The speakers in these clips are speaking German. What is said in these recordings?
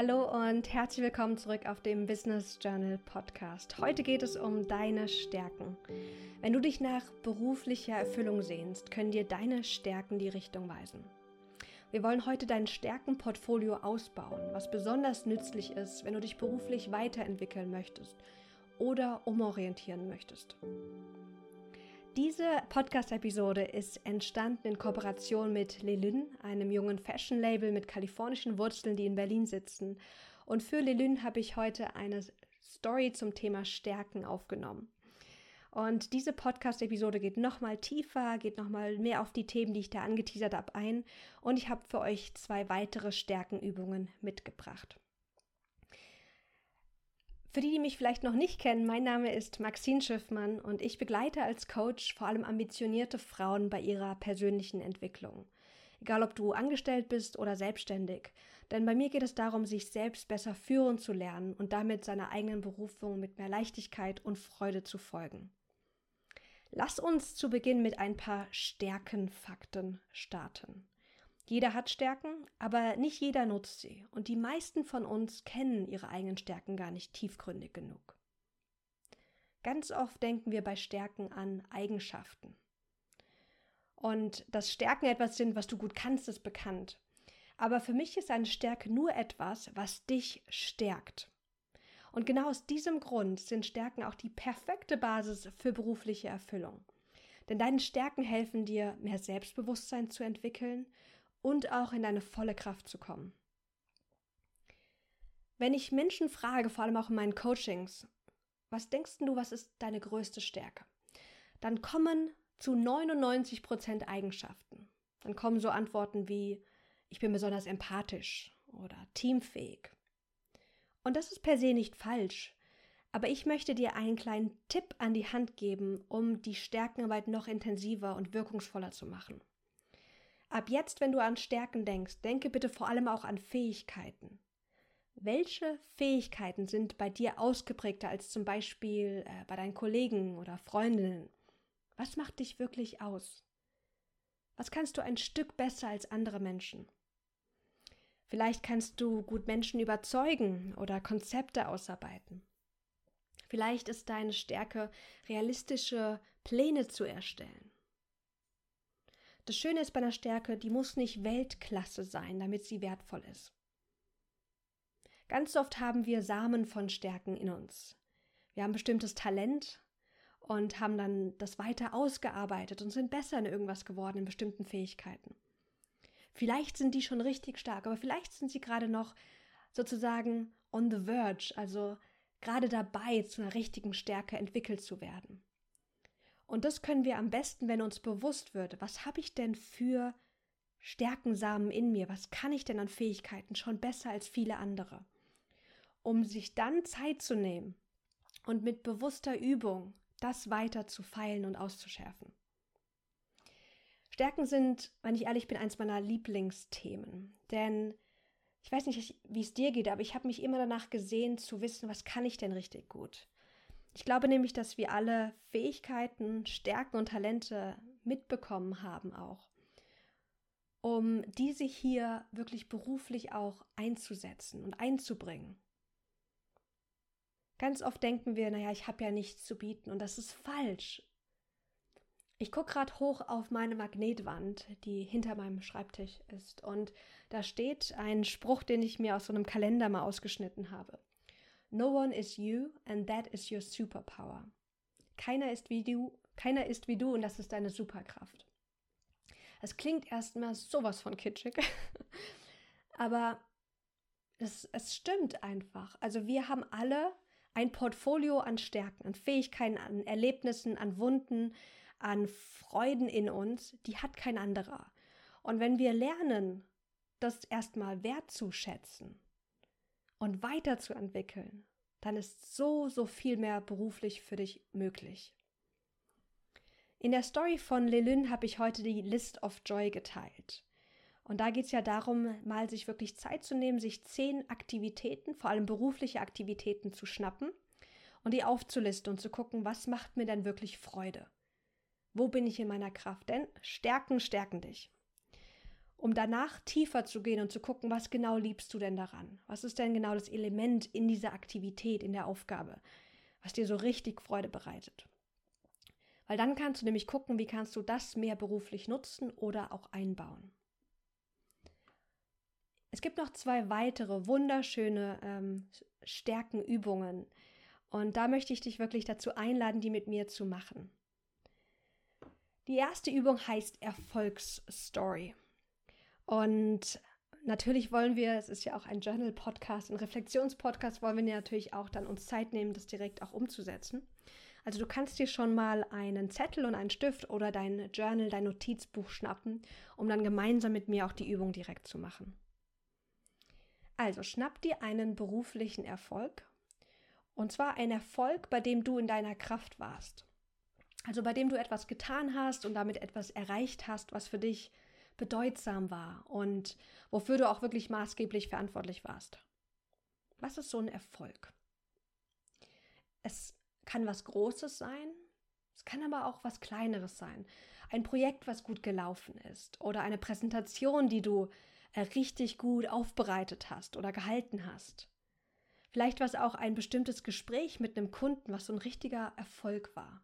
Hallo und herzlich willkommen zurück auf dem Business Journal Podcast. Heute geht es um deine Stärken. Wenn du dich nach beruflicher Erfüllung sehnst, können dir deine Stärken die Richtung weisen. Wir wollen heute dein Stärkenportfolio ausbauen, was besonders nützlich ist, wenn du dich beruflich weiterentwickeln möchtest oder umorientieren möchtest. Diese Podcast-Episode ist entstanden in Kooperation mit Lelyn, einem jungen Fashion-Label mit kalifornischen Wurzeln, die in Berlin sitzen. Und für Lelyn habe ich heute eine Story zum Thema Stärken aufgenommen. Und diese Podcast-Episode geht nochmal tiefer, geht nochmal mehr auf die Themen, die ich da angeteasert habe, ein. Und ich habe für euch zwei weitere Stärkenübungen mitgebracht. Für die, die mich vielleicht noch nicht kennen, mein Name ist Maxine Schiffmann und ich begleite als Coach vor allem ambitionierte Frauen bei ihrer persönlichen Entwicklung. Egal ob du angestellt bist oder selbstständig. Denn bei mir geht es darum, sich selbst besser führen zu lernen und damit seiner eigenen Berufung mit mehr Leichtigkeit und Freude zu folgen. Lass uns zu Beginn mit ein paar Stärkenfakten starten. Jeder hat Stärken, aber nicht jeder nutzt sie. Und die meisten von uns kennen ihre eigenen Stärken gar nicht tiefgründig genug. Ganz oft denken wir bei Stärken an Eigenschaften. Und dass Stärken etwas sind, was du gut kannst, ist bekannt. Aber für mich ist eine Stärke nur etwas, was dich stärkt. Und genau aus diesem Grund sind Stärken auch die perfekte Basis für berufliche Erfüllung. Denn deine Stärken helfen dir, mehr Selbstbewusstsein zu entwickeln und auch in deine volle Kraft zu kommen. Wenn ich Menschen frage, vor allem auch in meinen Coachings, was denkst du, was ist deine größte Stärke? Dann kommen zu 99 Prozent Eigenschaften. Dann kommen so Antworten wie, ich bin besonders empathisch oder teamfähig. Und das ist per se nicht falsch. Aber ich möchte dir einen kleinen Tipp an die Hand geben, um die Stärkenarbeit noch intensiver und wirkungsvoller zu machen. Ab jetzt, wenn du an Stärken denkst, denke bitte vor allem auch an Fähigkeiten. Welche Fähigkeiten sind bei dir ausgeprägter als zum Beispiel äh, bei deinen Kollegen oder Freundinnen? Was macht dich wirklich aus? Was kannst du ein Stück besser als andere Menschen? Vielleicht kannst du gut Menschen überzeugen oder Konzepte ausarbeiten. Vielleicht ist deine Stärke, realistische Pläne zu erstellen. Das Schöne ist bei einer Stärke, die muss nicht Weltklasse sein, damit sie wertvoll ist. Ganz oft haben wir Samen von Stärken in uns. Wir haben bestimmtes Talent und haben dann das weiter ausgearbeitet und sind besser in irgendwas geworden, in bestimmten Fähigkeiten. Vielleicht sind die schon richtig stark, aber vielleicht sind sie gerade noch sozusagen on the verge, also gerade dabei, zu einer richtigen Stärke entwickelt zu werden. Und das können wir am besten, wenn uns bewusst wird, was habe ich denn für Stärkensamen in mir, was kann ich denn an Fähigkeiten schon besser als viele andere, um sich dann Zeit zu nehmen und mit bewusster Übung das weiter zu feilen und auszuschärfen. Stärken sind, wenn ich ehrlich bin, eins meiner Lieblingsthemen, denn ich weiß nicht, wie es dir geht, aber ich habe mich immer danach gesehen zu wissen, was kann ich denn richtig gut. Ich glaube nämlich, dass wir alle Fähigkeiten, Stärken und Talente mitbekommen haben auch, um diese hier wirklich beruflich auch einzusetzen und einzubringen. Ganz oft denken wir, naja, ich habe ja nichts zu bieten und das ist falsch. Ich gucke gerade hoch auf meine Magnetwand, die hinter meinem Schreibtisch ist, und da steht ein Spruch, den ich mir aus so einem Kalender mal ausgeschnitten habe. No one is you and that is your superpower. Keiner ist wie du, keiner ist wie du und das ist deine Superkraft. Es klingt erstmal sowas von kitschig, aber es, es stimmt einfach. Also wir haben alle ein Portfolio an Stärken, an Fähigkeiten, an Erlebnissen, an Wunden, an Freuden in uns, die hat kein anderer. Und wenn wir lernen, das erstmal wertzuschätzen, und weiterzuentwickeln, dann ist so, so viel mehr beruflich für dich möglich. In der Story von Lelyn habe ich heute die List of Joy geteilt. Und da geht es ja darum, mal sich wirklich Zeit zu nehmen, sich zehn Aktivitäten, vor allem berufliche Aktivitäten zu schnappen und die aufzulisten und zu gucken, was macht mir denn wirklich Freude? Wo bin ich in meiner Kraft? Denn Stärken stärken dich. Um danach tiefer zu gehen und zu gucken, was genau liebst du denn daran? Was ist denn genau das Element in dieser Aktivität, in der Aufgabe, was dir so richtig Freude bereitet? Weil dann kannst du nämlich gucken, wie kannst du das mehr beruflich nutzen oder auch einbauen. Es gibt noch zwei weitere wunderschöne ähm, Stärkenübungen. Und da möchte ich dich wirklich dazu einladen, die mit mir zu machen. Die erste Übung heißt Erfolgsstory. Und natürlich wollen wir, es ist ja auch ein Journal-Podcast, ein Reflexions-Podcast, wollen wir natürlich auch dann uns Zeit nehmen, das direkt auch umzusetzen. Also du kannst dir schon mal einen Zettel und einen Stift oder dein Journal, dein Notizbuch schnappen, um dann gemeinsam mit mir auch die Übung direkt zu machen. Also schnapp dir einen beruflichen Erfolg. Und zwar ein Erfolg, bei dem du in deiner Kraft warst. Also bei dem du etwas getan hast und damit etwas erreicht hast, was für dich bedeutsam war und wofür du auch wirklich maßgeblich verantwortlich warst. Was ist so ein Erfolg? Es kann was Großes sein, es kann aber auch was Kleineres sein. Ein Projekt, was gut gelaufen ist oder eine Präsentation, die du äh, richtig gut aufbereitet hast oder gehalten hast. Vielleicht war es auch ein bestimmtes Gespräch mit einem Kunden, was so ein richtiger Erfolg war.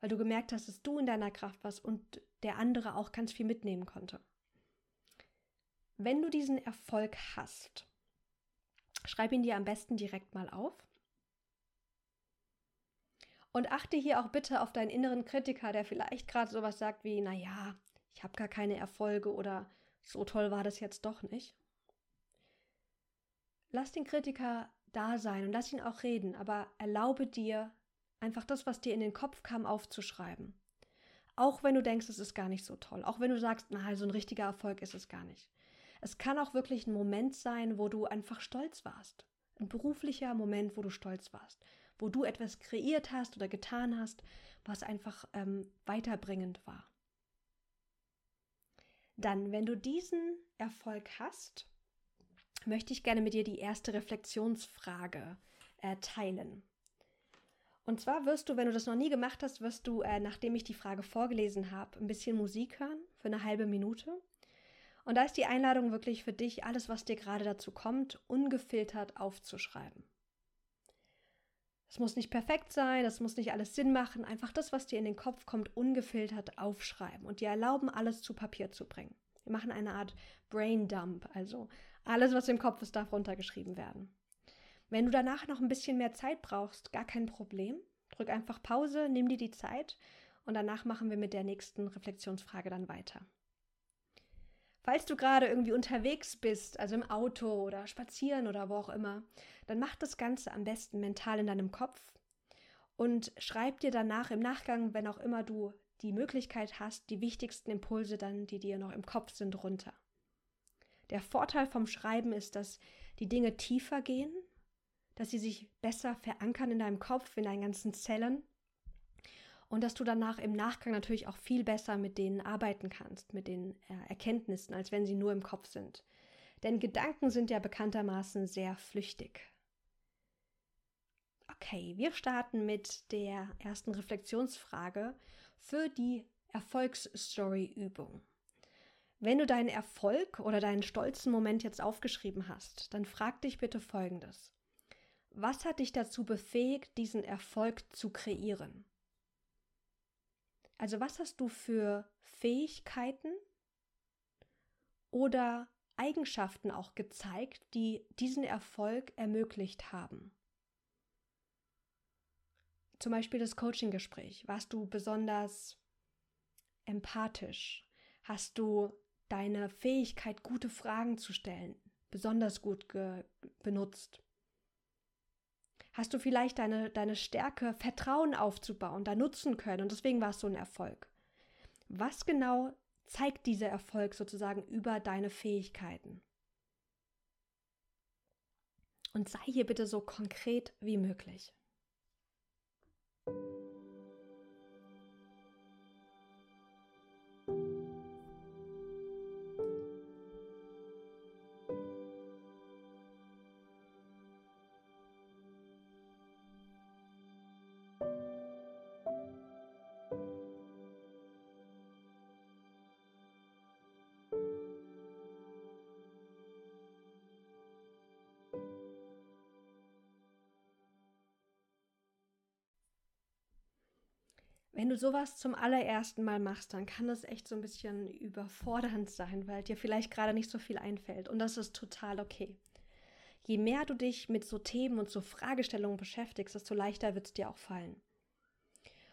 Weil du gemerkt hast, dass du in deiner Kraft warst und der andere auch ganz viel mitnehmen konnte. Wenn du diesen Erfolg hast, schreib ihn dir am besten direkt mal auf und achte hier auch bitte auf deinen inneren Kritiker, der vielleicht gerade sowas sagt wie, naja, ich habe gar keine Erfolge oder so toll war das jetzt doch nicht. Lass den Kritiker da sein und lass ihn auch reden, aber erlaube dir, einfach das, was dir in den Kopf kam, aufzuschreiben. Auch wenn du denkst, es ist gar nicht so toll. Auch wenn du sagst, na, so ein richtiger Erfolg ist es gar nicht. Es kann auch wirklich ein Moment sein, wo du einfach stolz warst. Ein beruflicher Moment, wo du stolz warst wo du etwas kreiert hast oder getan hast, was einfach ähm, weiterbringend war. Dann, wenn du diesen Erfolg hast, möchte ich gerne mit dir die erste Reflexionsfrage äh, teilen. Und zwar wirst du, wenn du das noch nie gemacht hast, wirst du, äh, nachdem ich die Frage vorgelesen habe, ein bisschen Musik hören für eine halbe Minute. Und da ist die Einladung wirklich für dich, alles, was dir gerade dazu kommt, ungefiltert aufzuschreiben. Es muss nicht perfekt sein, das muss nicht alles Sinn machen, einfach das, was dir in den Kopf kommt, ungefiltert aufschreiben und dir erlauben, alles zu Papier zu bringen. Wir machen eine Art Brain Dump, also alles, was im Kopf ist, darf runtergeschrieben werden. Wenn du danach noch ein bisschen mehr Zeit brauchst, gar kein Problem. Drück einfach Pause, nimm dir die Zeit und danach machen wir mit der nächsten Reflexionsfrage dann weiter. Falls du gerade irgendwie unterwegs bist, also im Auto oder spazieren oder wo auch immer, dann mach das Ganze am besten mental in deinem Kopf und schreib dir danach im Nachgang, wenn auch immer du die Möglichkeit hast, die wichtigsten Impulse dann, die dir noch im Kopf sind, runter. Der Vorteil vom Schreiben ist, dass die Dinge tiefer gehen, dass sie sich besser verankern in deinem Kopf, in deinen ganzen Zellen und dass du danach im Nachgang natürlich auch viel besser mit denen arbeiten kannst, mit den äh, Erkenntnissen, als wenn sie nur im Kopf sind. Denn Gedanken sind ja bekanntermaßen sehr flüchtig. Okay, wir starten mit der ersten Reflexionsfrage für die Erfolgsstory-Übung. Wenn du deinen Erfolg oder deinen stolzen Moment jetzt aufgeschrieben hast, dann frag dich bitte Folgendes. Was hat dich dazu befähigt, diesen Erfolg zu kreieren? Also was hast du für Fähigkeiten oder Eigenschaften auch gezeigt, die diesen Erfolg ermöglicht haben? Zum Beispiel das Coaching-Gespräch. Warst du besonders empathisch? Hast du deine Fähigkeit, gute Fragen zu stellen, besonders gut benutzt? Hast du vielleicht deine, deine Stärke, Vertrauen aufzubauen, da nutzen können und deswegen war es so ein Erfolg. Was genau zeigt dieser Erfolg sozusagen über deine Fähigkeiten? Und sei hier bitte so konkret wie möglich. Wenn du sowas zum allerersten Mal machst, dann kann das echt so ein bisschen überfordernd sein, weil dir vielleicht gerade nicht so viel einfällt. Und das ist total okay. Je mehr du dich mit so Themen und so Fragestellungen beschäftigst, desto leichter wird es dir auch fallen.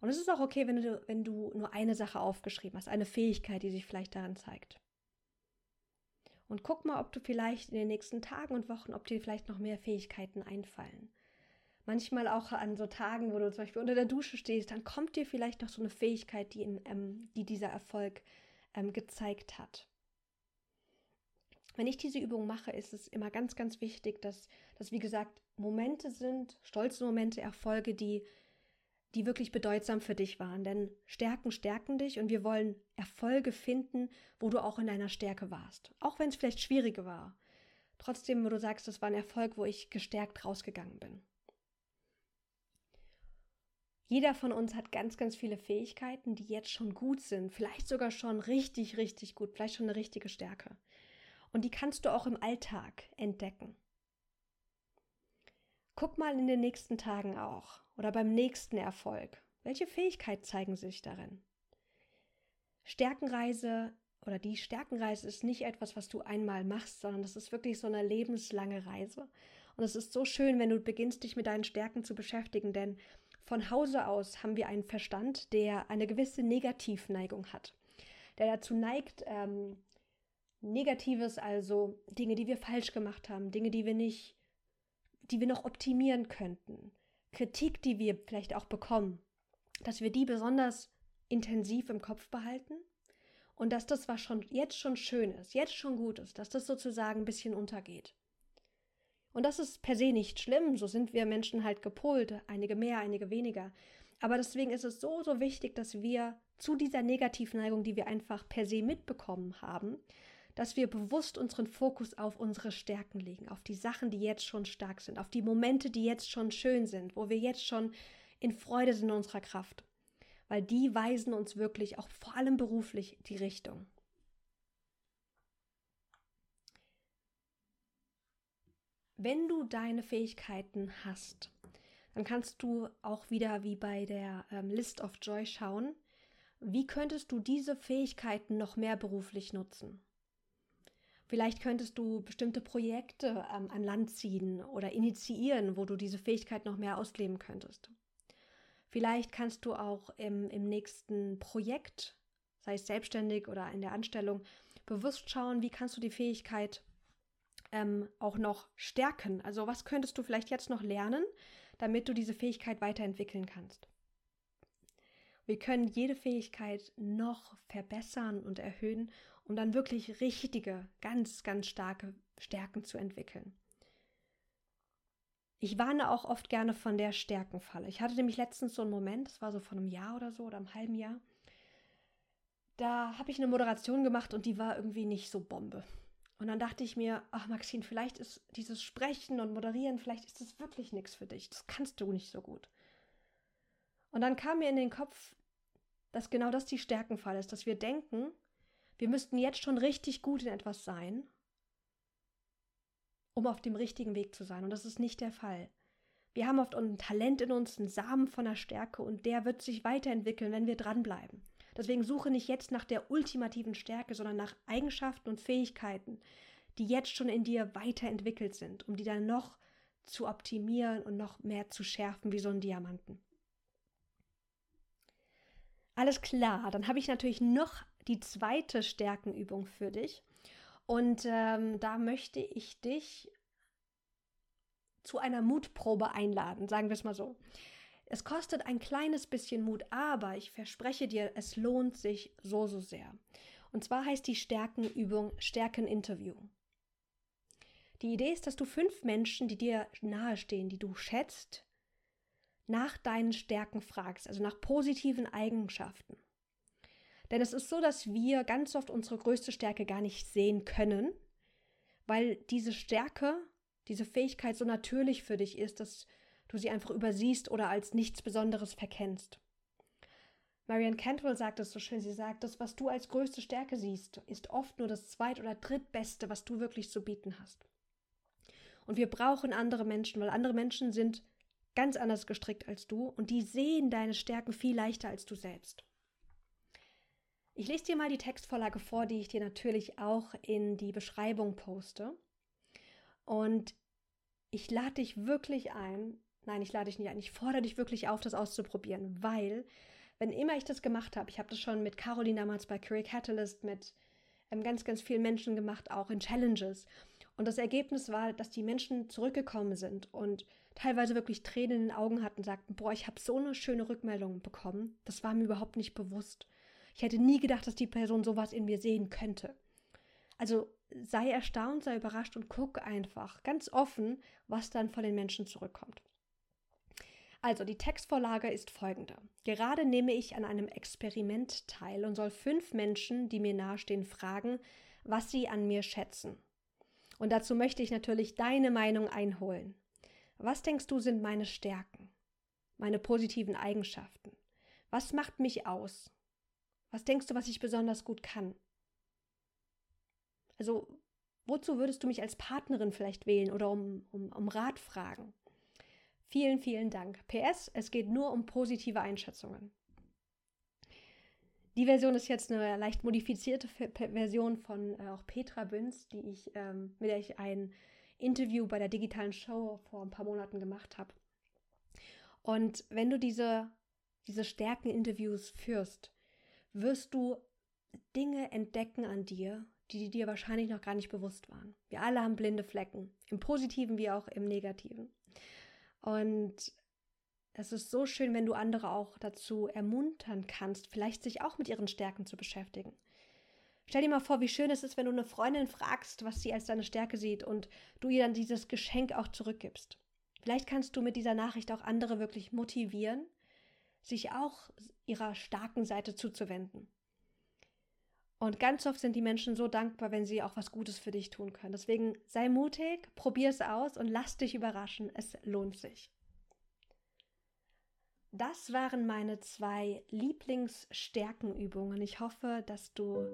Und es ist auch okay, wenn du, wenn du nur eine Sache aufgeschrieben hast, eine Fähigkeit, die sich vielleicht daran zeigt. Und guck mal, ob du vielleicht in den nächsten Tagen und Wochen, ob dir vielleicht noch mehr Fähigkeiten einfallen manchmal auch an so Tagen, wo du zum Beispiel unter der Dusche stehst, dann kommt dir vielleicht noch so eine Fähigkeit, die, in, ähm, die dieser Erfolg ähm, gezeigt hat. Wenn ich diese Übung mache, ist es immer ganz, ganz wichtig, dass das, wie gesagt, Momente sind, stolze Momente, Erfolge, die, die wirklich bedeutsam für dich waren. Denn Stärken stärken dich und wir wollen Erfolge finden, wo du auch in deiner Stärke warst. Auch wenn es vielleicht schwierige war. Trotzdem, wo du sagst, das war ein Erfolg, wo ich gestärkt rausgegangen bin. Jeder von uns hat ganz, ganz viele Fähigkeiten, die jetzt schon gut sind, vielleicht sogar schon richtig, richtig gut, vielleicht schon eine richtige Stärke. Und die kannst du auch im Alltag entdecken. Guck mal in den nächsten Tagen auch oder beim nächsten Erfolg. Welche Fähigkeit zeigen sich darin? Stärkenreise oder die Stärkenreise ist nicht etwas, was du einmal machst, sondern das ist wirklich so eine lebenslange Reise. Und es ist so schön, wenn du beginnst, dich mit deinen Stärken zu beschäftigen, denn von Hause aus haben wir einen Verstand, der eine gewisse Negativneigung hat, der dazu neigt, ähm, Negatives, also Dinge, die wir falsch gemacht haben, Dinge, die wir nicht, die wir noch optimieren könnten, Kritik, die wir vielleicht auch bekommen, dass wir die besonders intensiv im Kopf behalten und dass das, was schon jetzt schon schön ist, jetzt schon gut ist, dass das sozusagen ein bisschen untergeht. Und das ist per se nicht schlimm, so sind wir Menschen halt gepolt, einige mehr, einige weniger. Aber deswegen ist es so, so wichtig, dass wir zu dieser Negativneigung, die wir einfach per se mitbekommen haben, dass wir bewusst unseren Fokus auf unsere Stärken legen, auf die Sachen, die jetzt schon stark sind, auf die Momente, die jetzt schon schön sind, wo wir jetzt schon in Freude sind in unserer Kraft. Weil die weisen uns wirklich auch vor allem beruflich die Richtung. Wenn du deine Fähigkeiten hast, dann kannst du auch wieder wie bei der ähm, List of Joy schauen, wie könntest du diese Fähigkeiten noch mehr beruflich nutzen. Vielleicht könntest du bestimmte Projekte ähm, an Land ziehen oder initiieren, wo du diese Fähigkeit noch mehr ausleben könntest. Vielleicht kannst du auch im, im nächsten Projekt, sei es selbstständig oder in der Anstellung, bewusst schauen, wie kannst du die Fähigkeit ähm, auch noch stärken? Also was könntest du vielleicht jetzt noch lernen, damit du diese Fähigkeit weiterentwickeln kannst? Wir können jede Fähigkeit noch verbessern und erhöhen, um dann wirklich richtige, ganz, ganz starke Stärken zu entwickeln. Ich warne auch oft gerne von der Stärkenfalle. Ich hatte nämlich letztens so einen Moment, das war so vor einem Jahr oder so oder einem halben Jahr. Da habe ich eine Moderation gemacht und die war irgendwie nicht so Bombe. Und dann dachte ich mir, ach Maxine, vielleicht ist dieses Sprechen und Moderieren, vielleicht ist das wirklich nichts für dich. Das kannst du nicht so gut. Und dann kam mir in den Kopf, dass genau das die Stärkenfall ist, dass wir denken, wir müssten jetzt schon richtig gut in etwas sein, um auf dem richtigen Weg zu sein. Und das ist nicht der Fall. Wir haben oft ein Talent in uns, einen Samen von der Stärke und der wird sich weiterentwickeln, wenn wir dranbleiben. Deswegen suche nicht jetzt nach der ultimativen Stärke, sondern nach Eigenschaften und Fähigkeiten, die jetzt schon in dir weiterentwickelt sind, um die dann noch zu optimieren und noch mehr zu schärfen wie so ein Diamanten. Alles klar, dann habe ich natürlich noch die zweite Stärkenübung für dich. Und ähm, da möchte ich dich zu einer Mutprobe einladen, sagen wir es mal so. Es kostet ein kleines bisschen Mut, aber ich verspreche dir, es lohnt sich so, so sehr. Und zwar heißt die Stärkenübung Stärkeninterview. Die Idee ist, dass du fünf Menschen, die dir nahestehen, die du schätzt, nach deinen Stärken fragst, also nach positiven Eigenschaften. Denn es ist so, dass wir ganz oft unsere größte Stärke gar nicht sehen können, weil diese Stärke, diese Fähigkeit so natürlich für dich ist, dass du sie einfach übersiehst oder als nichts Besonderes verkennst. Marianne Cantwell sagt es so schön, sie sagt, das, was du als größte Stärke siehst, ist oft nur das zweit- oder drittbeste, was du wirklich zu bieten hast. Und wir brauchen andere Menschen, weil andere Menschen sind ganz anders gestrickt als du und die sehen deine Stärken viel leichter als du selbst. Ich lese dir mal die Textvorlage vor, die ich dir natürlich auch in die Beschreibung poste. Und ich lade dich wirklich ein, nein, ich lade dich nicht ein, ich fordere dich wirklich auf, das auszuprobieren, weil, wenn immer ich das gemacht habe, ich habe das schon mit Caroline damals bei Career Catalyst, mit ähm, ganz, ganz vielen Menschen gemacht, auch in Challenges. Und das Ergebnis war, dass die Menschen zurückgekommen sind und teilweise wirklich Tränen in den Augen hatten, sagten, boah, ich habe so eine schöne Rückmeldung bekommen, das war mir überhaupt nicht bewusst. Ich hätte nie gedacht, dass die Person sowas in mir sehen könnte. Also sei erstaunt, sei überrascht und guck einfach ganz offen, was dann von den Menschen zurückkommt. Also die Textvorlage ist folgende. Gerade nehme ich an einem Experiment teil und soll fünf Menschen, die mir nahestehen, fragen, was sie an mir schätzen. Und dazu möchte ich natürlich deine Meinung einholen. Was denkst du sind meine Stärken, meine positiven Eigenschaften? Was macht mich aus? Was denkst du, was ich besonders gut kann? Also, wozu würdest du mich als Partnerin vielleicht wählen oder um, um, um Rat fragen? Vielen, vielen Dank. PS, es geht nur um positive Einschätzungen. Die Version ist jetzt eine leicht modifizierte Version von äh, auch Petra Bünz, die ich, ähm, mit der ich ein Interview bei der digitalen Show vor ein paar Monaten gemacht habe. Und wenn du diese, diese Stärken-Interviews führst, wirst du Dinge entdecken an dir, die dir wahrscheinlich noch gar nicht bewusst waren. Wir alle haben blinde Flecken, im positiven wie auch im negativen. Und es ist so schön, wenn du andere auch dazu ermuntern kannst, vielleicht sich auch mit ihren Stärken zu beschäftigen. Stell dir mal vor, wie schön es ist, wenn du eine Freundin fragst, was sie als deine Stärke sieht und du ihr dann dieses Geschenk auch zurückgibst. Vielleicht kannst du mit dieser Nachricht auch andere wirklich motivieren, sich auch ihrer starken Seite zuzuwenden. Und ganz oft sind die Menschen so dankbar, wenn sie auch was Gutes für dich tun können. Deswegen sei mutig, probier es aus und lass dich überraschen. Es lohnt sich. Das waren meine zwei Lieblingsstärkenübungen. Ich hoffe, dass du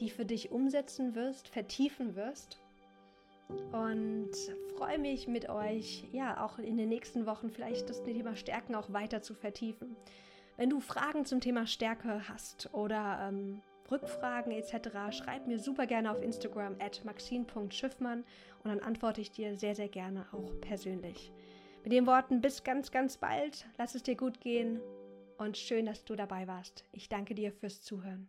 die für dich umsetzen wirst, vertiefen wirst. Und freue mich mit euch, ja, auch in den nächsten Wochen vielleicht das Thema Stärken auch weiter zu vertiefen. Wenn du Fragen zum Thema Stärke hast oder ähm, Rückfragen etc., schreib mir super gerne auf Instagram at maxine.schiffmann und dann antworte ich dir sehr, sehr gerne auch persönlich. Mit den Worten bis ganz, ganz bald, lass es dir gut gehen und schön, dass du dabei warst. Ich danke dir fürs Zuhören.